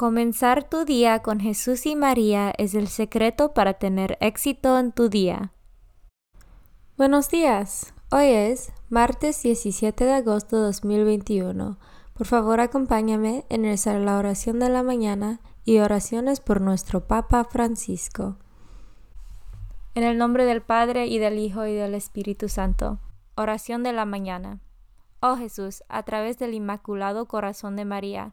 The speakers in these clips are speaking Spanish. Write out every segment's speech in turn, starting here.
Comenzar tu día con Jesús y María es el secreto para tener éxito en tu día. Buenos días. Hoy es martes 17 de agosto de 2021. Por favor, acompáñame en rezar la oración de la mañana y oraciones por nuestro Papa Francisco. En el nombre del Padre y del Hijo y del Espíritu Santo. Oración de la mañana. Oh Jesús, a través del Inmaculado Corazón de María,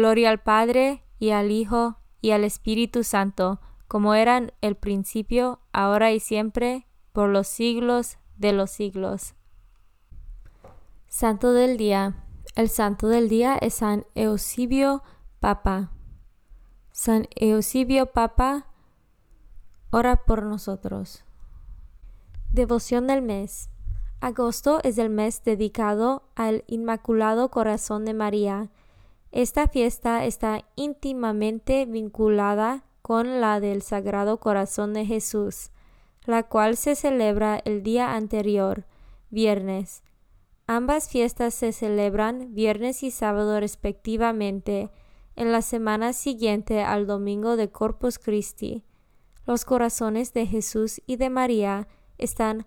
Gloria al Padre, y al Hijo, y al Espíritu Santo, como eran el principio, ahora y siempre, por los siglos de los siglos. Santo del Día. El Santo del Día es San Eusebio Papa. San Eusebio Papa, ora por nosotros. Devoción del mes. Agosto es el mes dedicado al Inmaculado Corazón de María esta fiesta está íntimamente vinculada con la del Sagrado Corazón de Jesús, la cual se celebra el día anterior, viernes. Ambas fiestas se celebran viernes y sábado respectivamente, en la semana siguiente al domingo de Corpus Christi. Los corazones de Jesús y de María están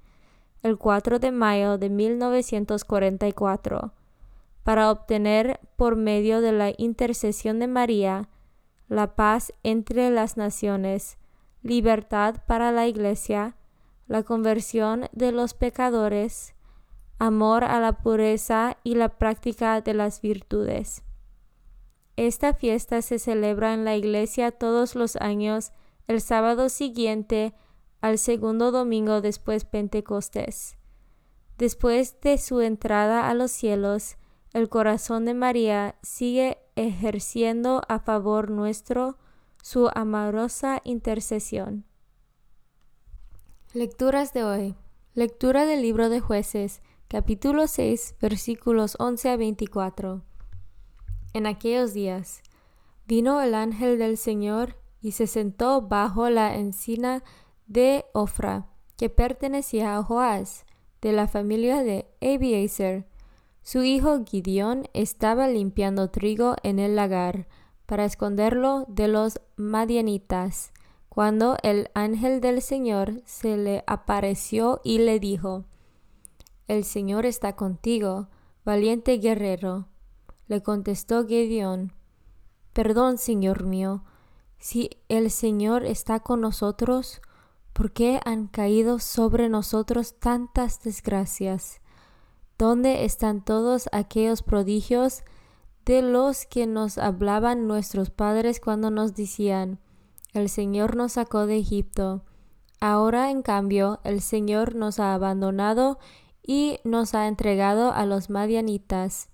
el 4 de mayo de 1944 para obtener por medio de la intercesión de María la paz entre las naciones, libertad para la Iglesia, la conversión de los pecadores, amor a la pureza y la práctica de las virtudes. Esta fiesta se celebra en la Iglesia todos los años el sábado siguiente al segundo domingo después Pentecostés. Después de su entrada a los cielos, el corazón de María sigue ejerciendo a favor nuestro su amorosa intercesión. Lecturas de hoy. Lectura del libro de jueces, capítulo 6, versículos 11 a 24. En aquellos días vino el ángel del Señor y se sentó bajo la encina de Ofra, que pertenecía a Joás, de la familia de Abiezer. Su hijo Gideón estaba limpiando trigo en el lagar para esconderlo de los madianitas. cuando el ángel del Señor se le apareció y le dijo, El Señor está contigo, valiente guerrero. Le contestó Gedeón, Perdón, Señor mío, si el Señor está con nosotros, ¿por qué han caído sobre nosotros tantas desgracias? ¿Dónde están todos aquellos prodigios de los que nos hablaban nuestros padres cuando nos decían, el Señor nos sacó de Egipto. Ahora, en cambio, el Señor nos ha abandonado y nos ha entregado a los madianitas.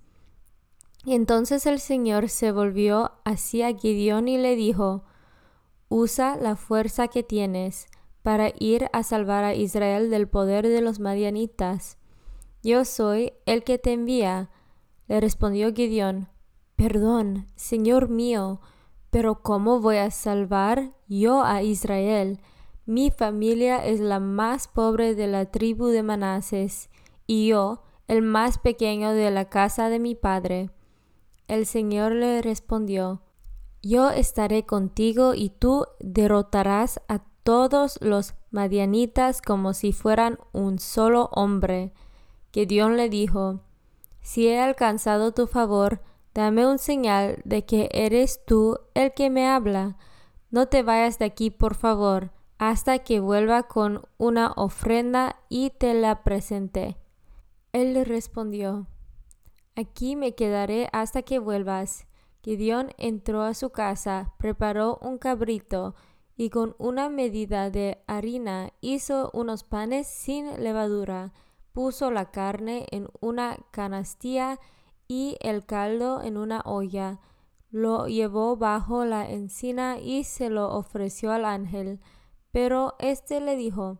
Entonces el Señor se volvió hacia Gideón y le dijo, Usa la fuerza que tienes para ir a salvar a Israel del poder de los madianitas. Yo soy el que te envía. Le respondió Gideón, Perdón, Señor mío, pero ¿cómo voy a salvar yo a Israel? Mi familia es la más pobre de la tribu de Manases, y yo el más pequeño de la casa de mi padre. El Señor le respondió, Yo estaré contigo y tú derrotarás a todos los madianitas como si fueran un solo hombre. Dios le dijo, Si he alcanzado tu favor, Dame un señal de que eres tú el que me habla. No te vayas de aquí, por favor, hasta que vuelva con una ofrenda y te la presente. Él le respondió, Aquí me quedaré hasta que vuelvas. Gideón entró a su casa, preparó un cabrito y con una medida de harina hizo unos panes sin levadura, puso la carne en una canastilla y el caldo en una olla, lo llevó bajo la encina y se lo ofreció al ángel. Pero éste le dijo,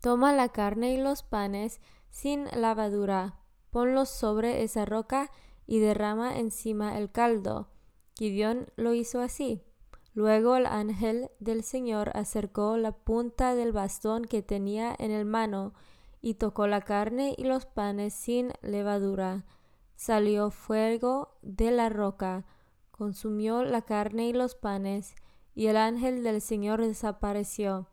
Toma la carne y los panes sin lavadura, ponlos sobre esa roca y derrama encima el caldo. Gideón lo hizo así. Luego el ángel del Señor acercó la punta del bastón que tenía en el mano y tocó la carne y los panes sin levadura salió fuego de la roca, consumió la carne y los panes, y el ángel del Señor desapareció.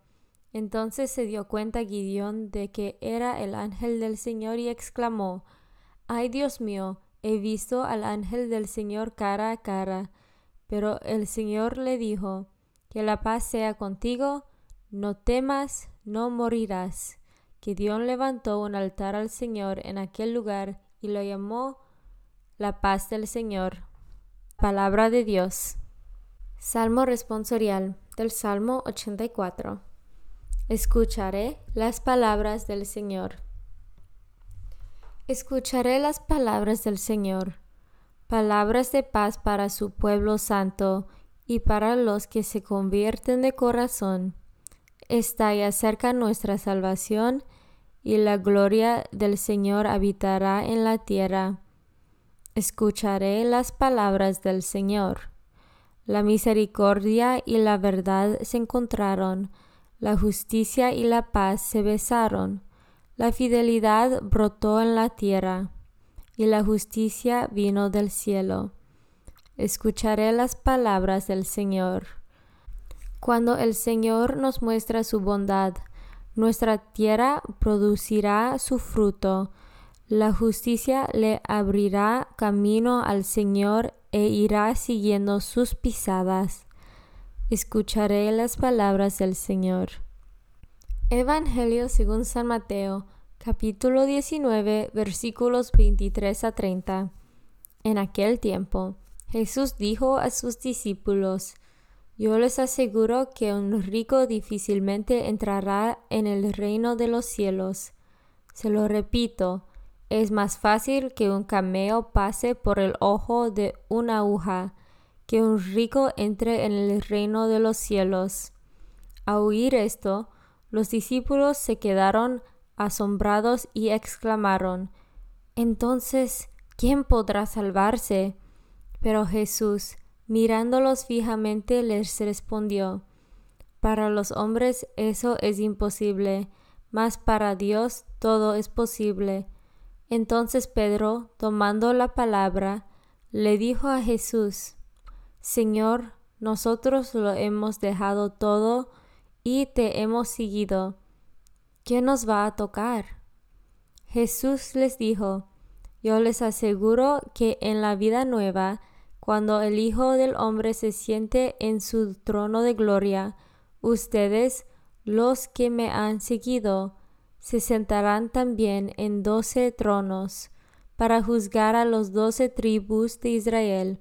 Entonces se dio cuenta Gideón de que era el ángel del Señor y exclamó, Ay Dios mío, he visto al ángel del Señor cara a cara. Pero el Señor le dijo, Que la paz sea contigo, no temas, no morirás. Gideón levantó un altar al Señor en aquel lugar y lo llamó la paz del Señor. Palabra de Dios. Salmo responsorial del Salmo 84. Escucharé las palabras del Señor. Escucharé las palabras del Señor, palabras de paz para su pueblo santo y para los que se convierten de corazón. Está ya cerca nuestra salvación y la gloria del Señor habitará en la tierra escucharé las palabras del Señor. La misericordia y la verdad se encontraron, la justicia y la paz se besaron, la fidelidad brotó en la tierra, y la justicia vino del cielo. Escucharé las palabras del Señor. Cuando el Señor nos muestra su bondad, nuestra tierra producirá su fruto, la justicia le abrirá camino al Señor e irá siguiendo sus pisadas. Escucharé las palabras del Señor. Evangelio según San Mateo, capítulo 19, versículos 23 a 30. En aquel tiempo, Jesús dijo a sus discípulos, Yo les aseguro que un rico difícilmente entrará en el reino de los cielos. Se lo repito, es más fácil que un cameo pase por el ojo de una aguja, que un rico entre en el reino de los cielos. A oír esto, los discípulos se quedaron asombrados y exclamaron, Entonces, ¿quién podrá salvarse? Pero Jesús, mirándolos fijamente, les respondió, Para los hombres eso es imposible, mas para Dios todo es posible. Entonces Pedro, tomando la palabra, le dijo a Jesús, Señor, nosotros lo hemos dejado todo y te hemos seguido. ¿Qué nos va a tocar? Jesús les dijo, Yo les aseguro que en la vida nueva, cuando el Hijo del Hombre se siente en su trono de gloria, ustedes, los que me han seguido, se sentarán también en doce tronos, para juzgar a los doce tribus de Israel.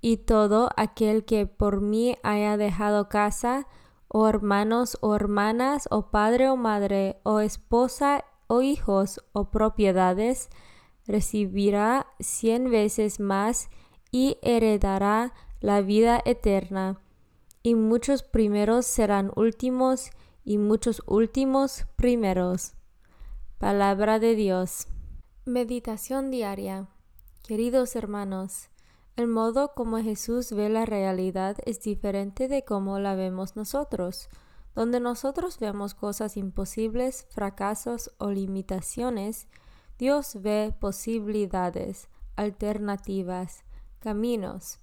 Y todo aquel que por mí haya dejado casa, o hermanos o hermanas, o padre o madre, o esposa o hijos, o propiedades, recibirá cien veces más y heredará la vida eterna. Y muchos primeros serán últimos, y muchos últimos primeros. Palabra de Dios. Meditación diaria. Queridos hermanos, el modo como Jesús ve la realidad es diferente de cómo la vemos nosotros. Donde nosotros vemos cosas imposibles, fracasos o limitaciones, Dios ve posibilidades, alternativas, caminos.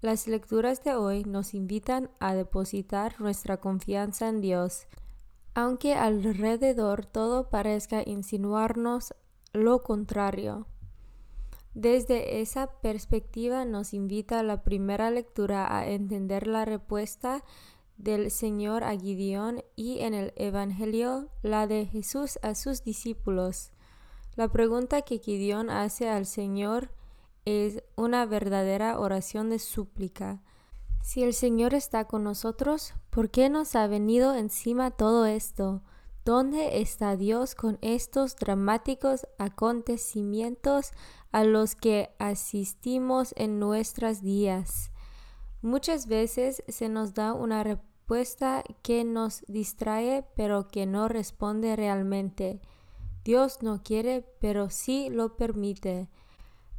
Las lecturas de hoy nos invitan a depositar nuestra confianza en Dios, aunque alrededor todo parezca insinuarnos lo contrario. Desde esa perspectiva nos invita la primera lectura a entender la respuesta del Señor a Gideón y en el Evangelio la de Jesús a sus discípulos. La pregunta que Gideón hace al Señor es una verdadera oración de súplica. Si el Señor está con nosotros, ¿por qué nos ha venido encima todo esto? ¿Dónde está Dios con estos dramáticos acontecimientos a los que asistimos en nuestros días? Muchas veces se nos da una respuesta que nos distrae pero que no responde realmente. Dios no quiere pero sí lo permite.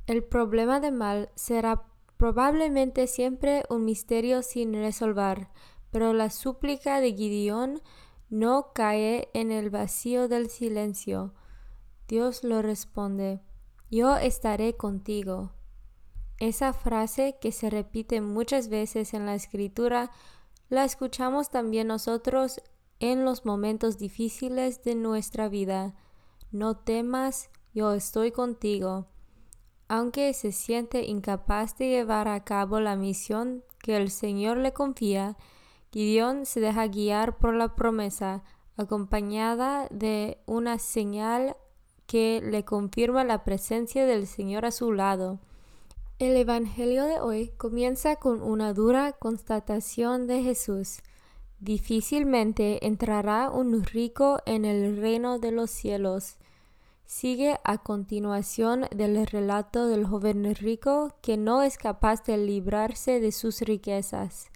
El problema de mal será probablemente siempre un misterio sin resolver, pero la súplica de Gideón no cae en el vacío del silencio. Dios lo responde, yo estaré contigo. Esa frase que se repite muchas veces en la escritura, la escuchamos también nosotros en los momentos difíciles de nuestra vida. No temas, yo estoy contigo. Aunque se siente incapaz de llevar a cabo la misión que el Señor le confía, Gideón se deja guiar por la promesa, acompañada de una señal que le confirma la presencia del Señor a su lado. El Evangelio de hoy comienza con una dura constatación de Jesús. Difícilmente entrará un rico en el reino de los cielos. Sigue a continuación del relato del joven rico que no es capaz de librarse de sus riquezas.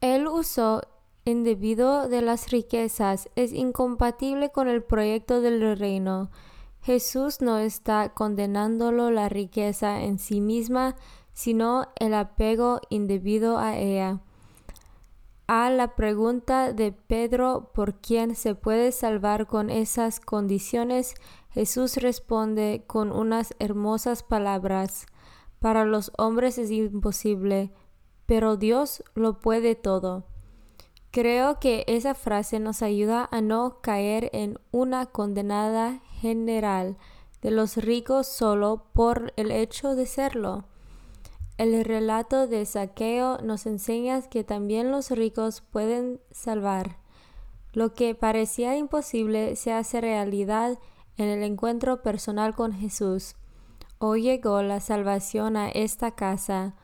El uso indebido de las riquezas es incompatible con el proyecto del reino. Jesús no está condenándolo la riqueza en sí misma, sino el apego indebido a ella. A la pregunta de Pedro por quién se puede salvar con esas condiciones, Jesús responde con unas hermosas palabras. Para los hombres es imposible, pero Dios lo puede todo. Creo que esa frase nos ayuda a no caer en una condenada general de los ricos solo por el hecho de serlo. El relato de Saqueo nos enseña que también los ricos pueden salvar. Lo que parecía imposible se hace realidad en el encuentro personal con Jesús. Hoy llegó la salvación a esta casa,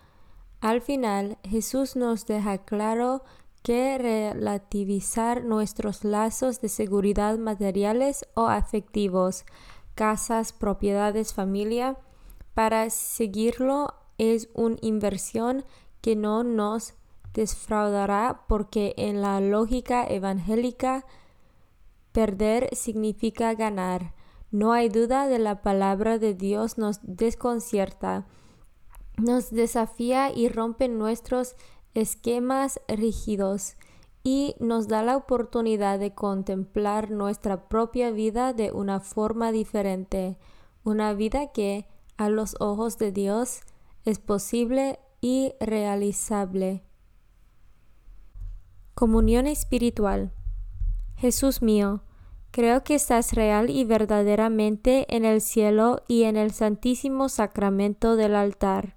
al final, Jesús nos deja claro que relativizar nuestros lazos de seguridad materiales o afectivos, casas, propiedades, familia, para seguirlo es una inversión que no nos defraudará porque en la lógica evangélica perder significa ganar. No hay duda de la palabra de Dios nos desconcierta nos desafía y rompe nuestros esquemas rígidos y nos da la oportunidad de contemplar nuestra propia vida de una forma diferente, una vida que a los ojos de Dios es posible y realizable. Comunión espiritual. Jesús mío, creo que estás real y verdaderamente en el cielo y en el santísimo sacramento del altar.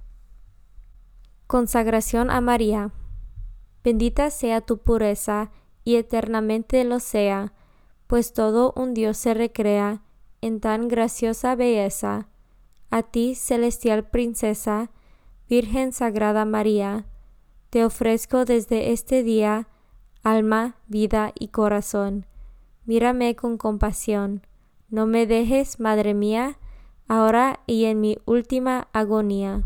Consagración a María. Bendita sea tu pureza y eternamente lo sea, pues todo un Dios se recrea en tan graciosa belleza. A ti, celestial princesa, Virgen Sagrada María, te ofrezco desde este día alma, vida y corazón. Mírame con compasión. No me dejes, Madre mía, ahora y en mi última agonía.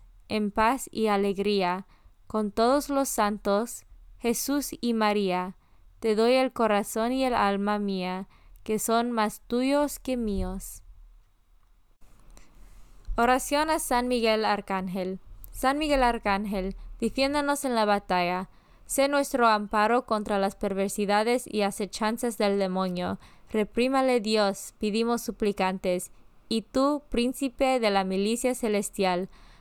en paz y alegría, con todos los santos, Jesús y María, te doy el corazón y el alma mía, que son más tuyos que míos. Oración a San Miguel Arcángel. San Miguel Arcángel, defiéndonos en la batalla. Sé nuestro amparo contra las perversidades y acechanzas del demonio. Reprímale Dios, pedimos suplicantes. Y tú, príncipe de la milicia celestial,